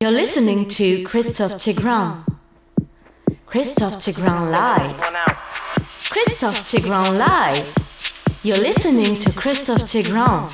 You're listening to Christophe Tigran. Christophe Tigran live. Christophe Tigran live. You're listening to Christophe Tigran.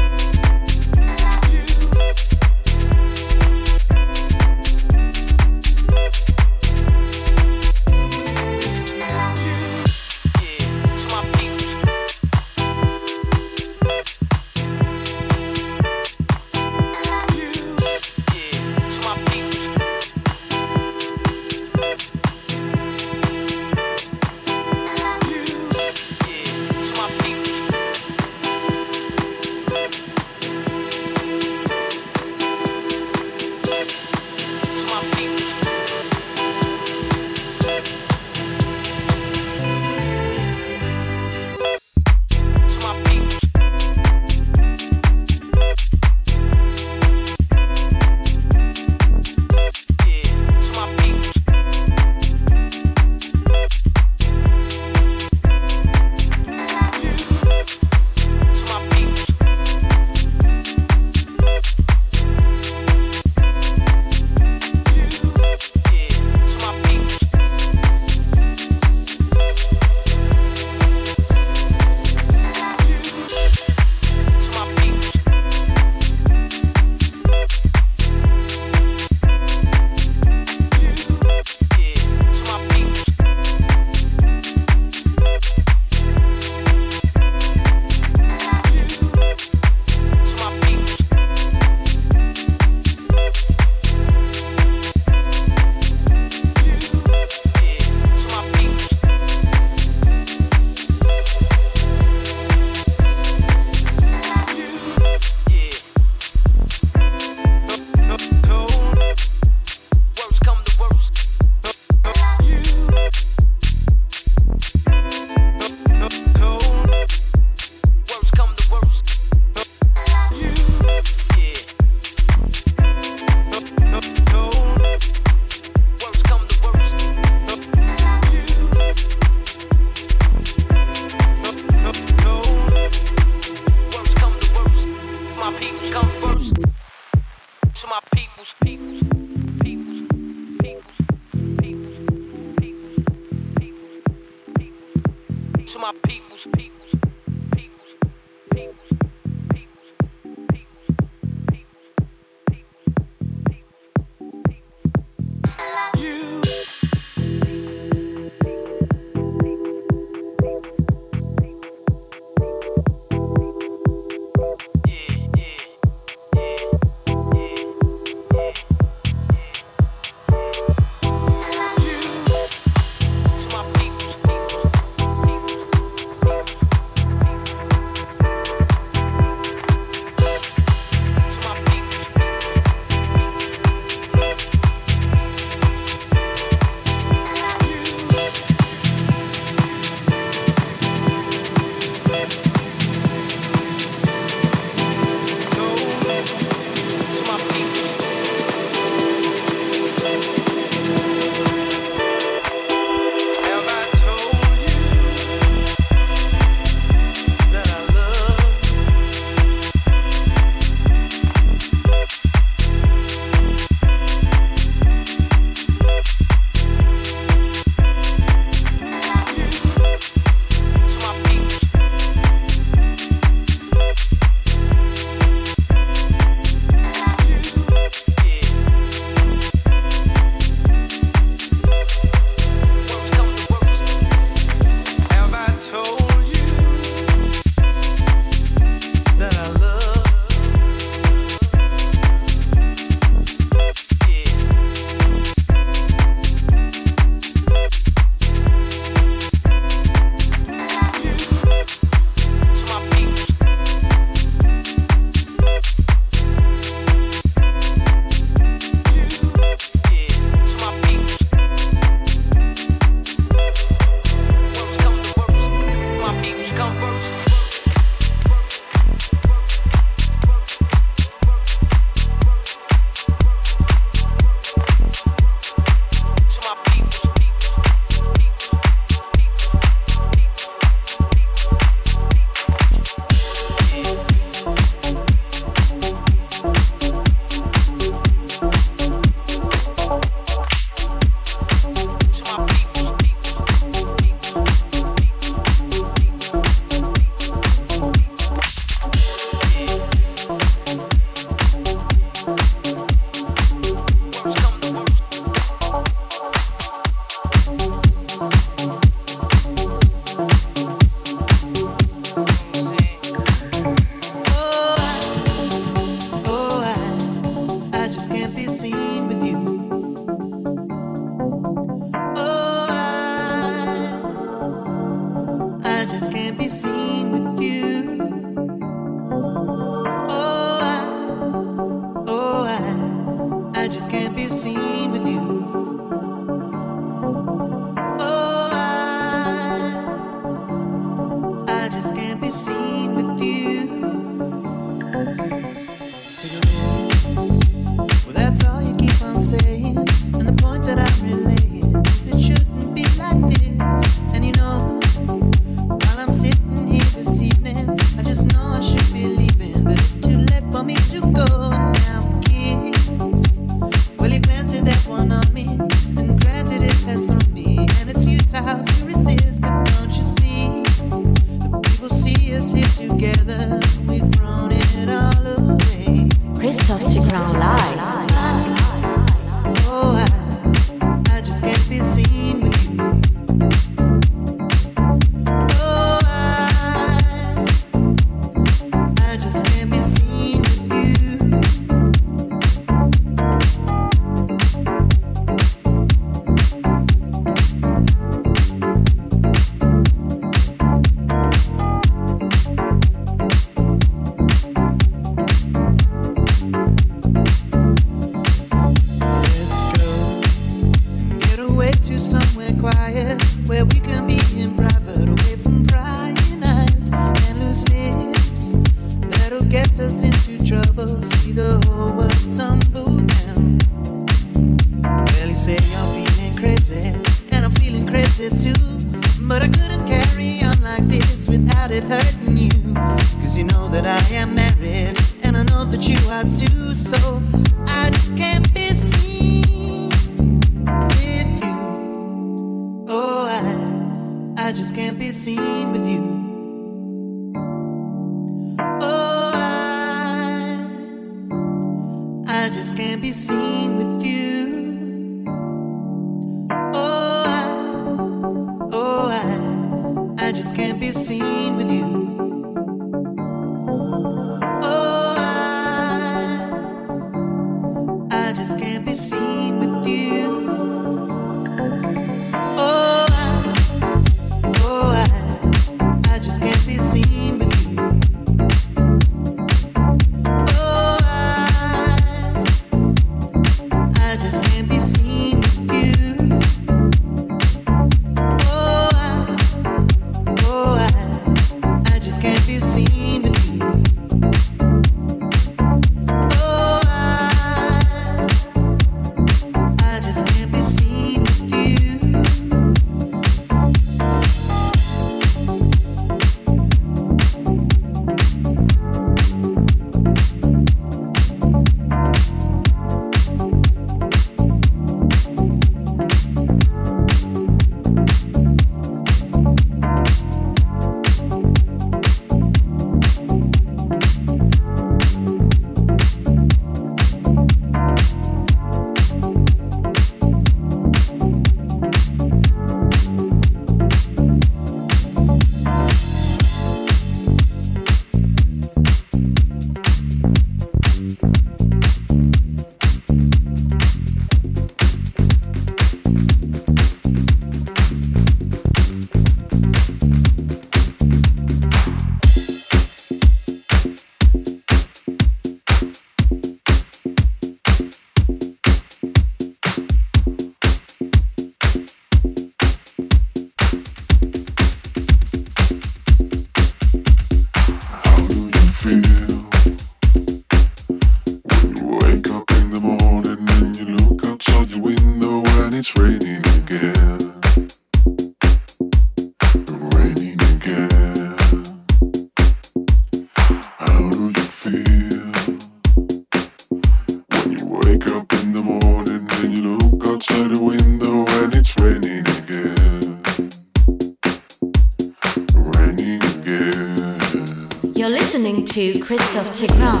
To Christophe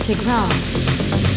Tigran.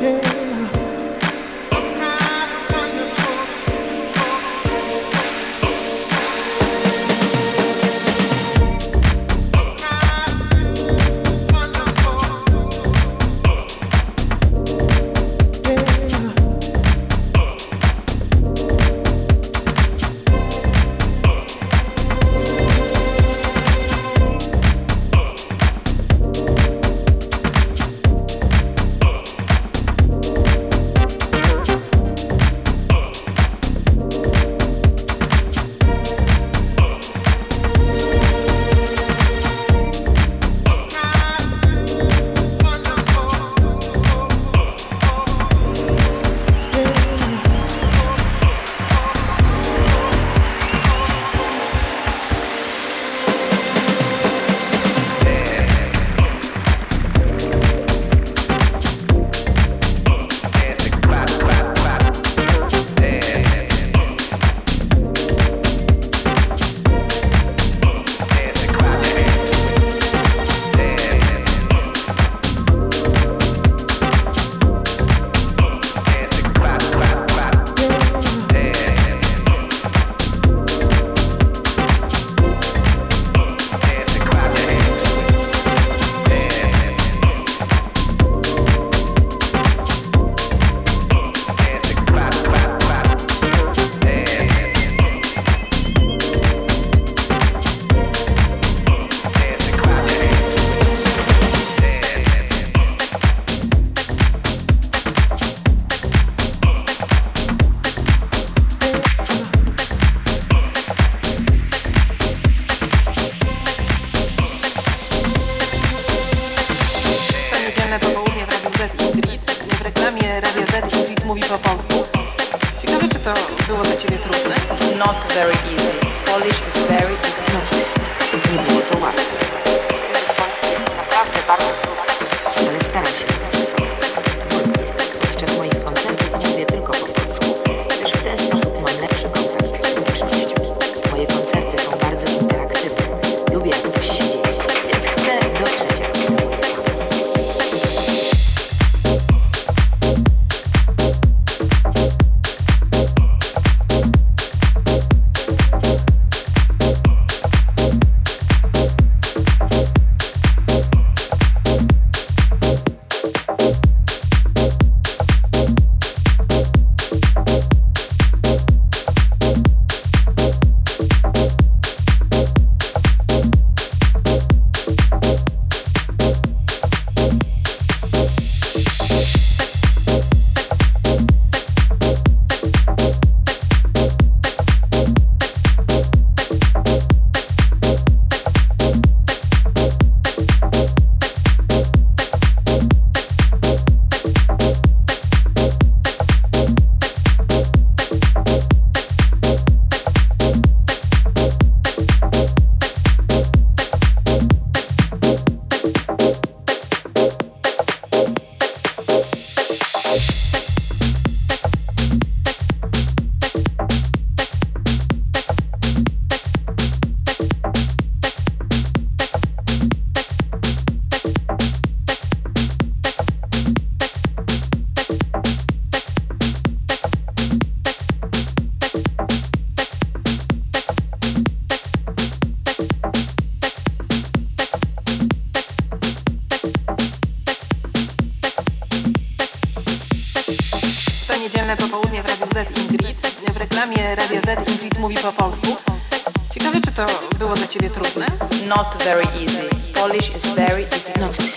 day. Trudne? Not very easy. Polish is very difficult.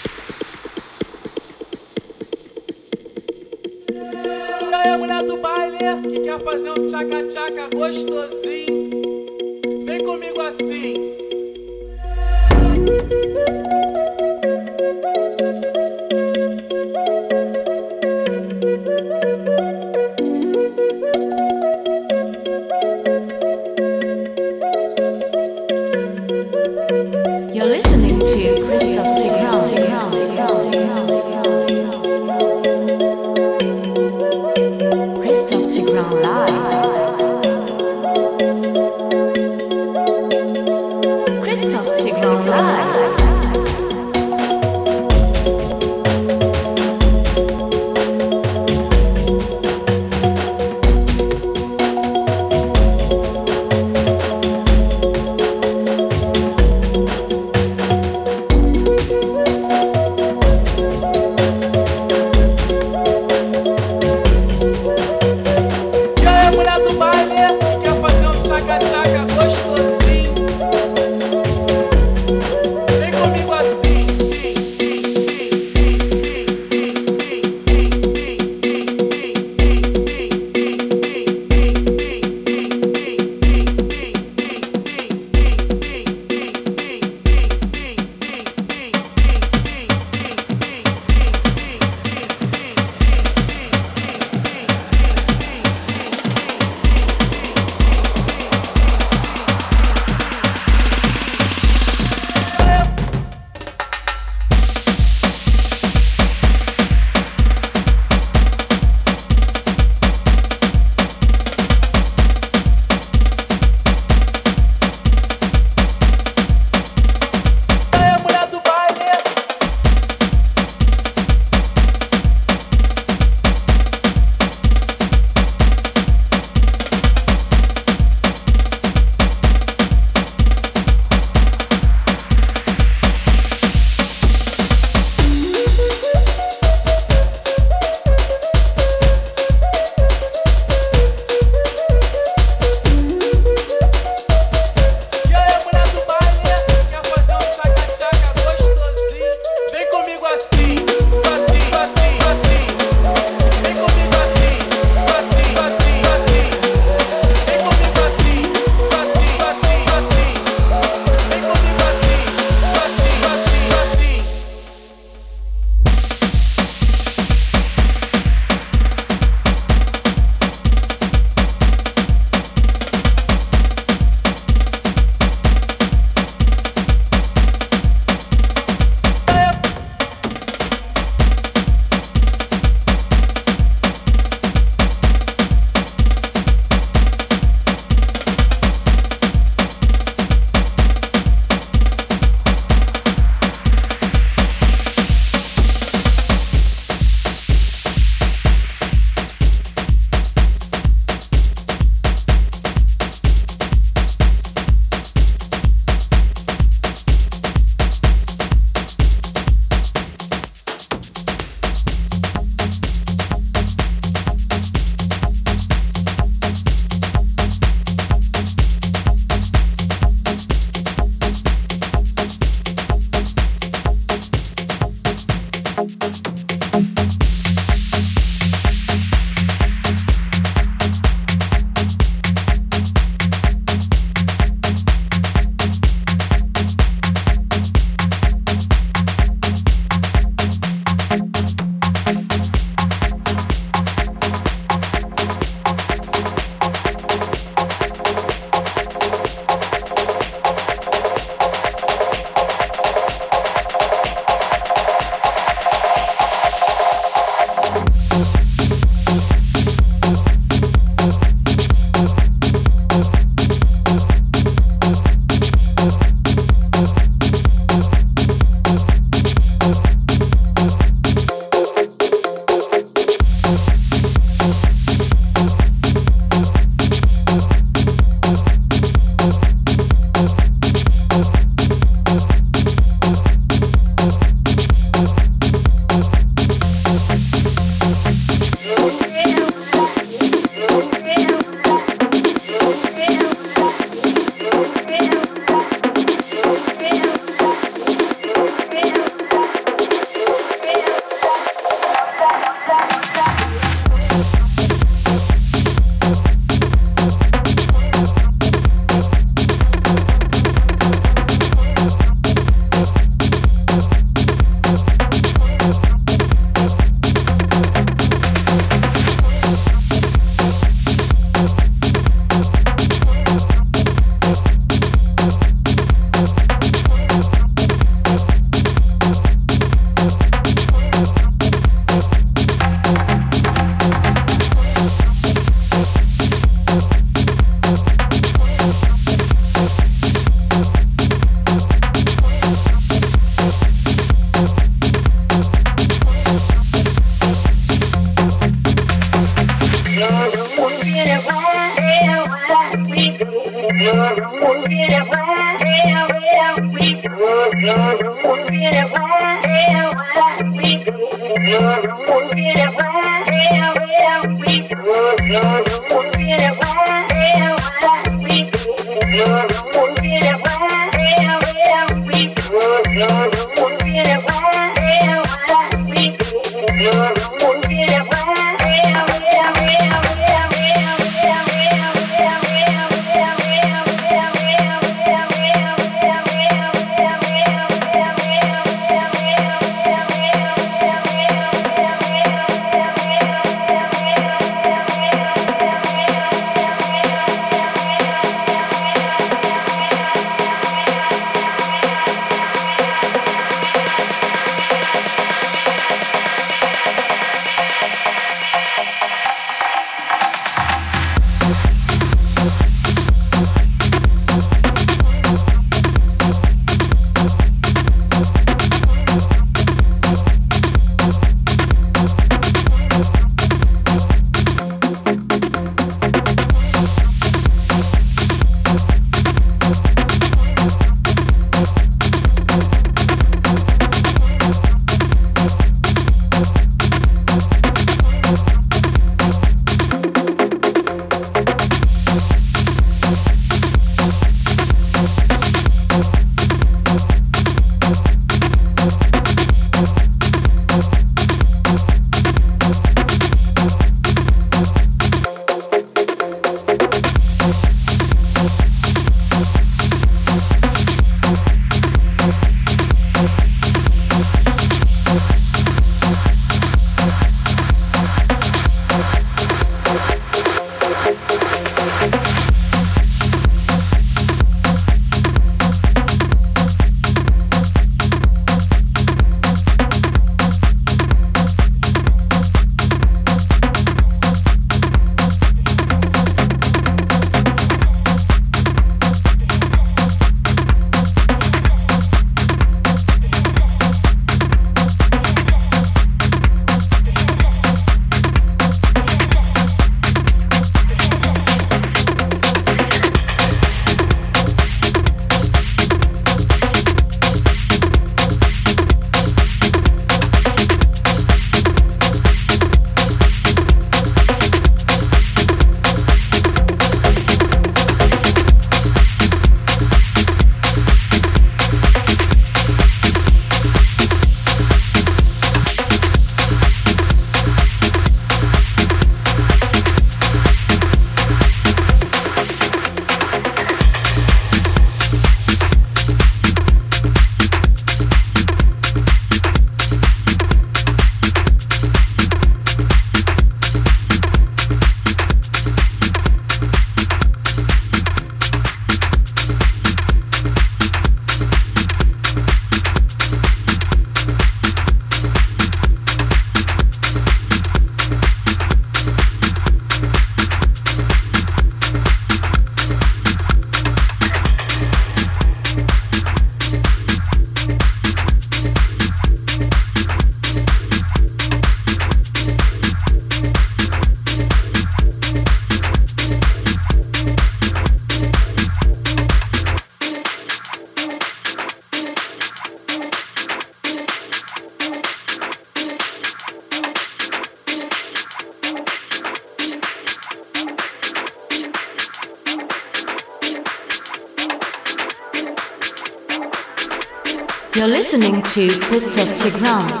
Christophe Tigran.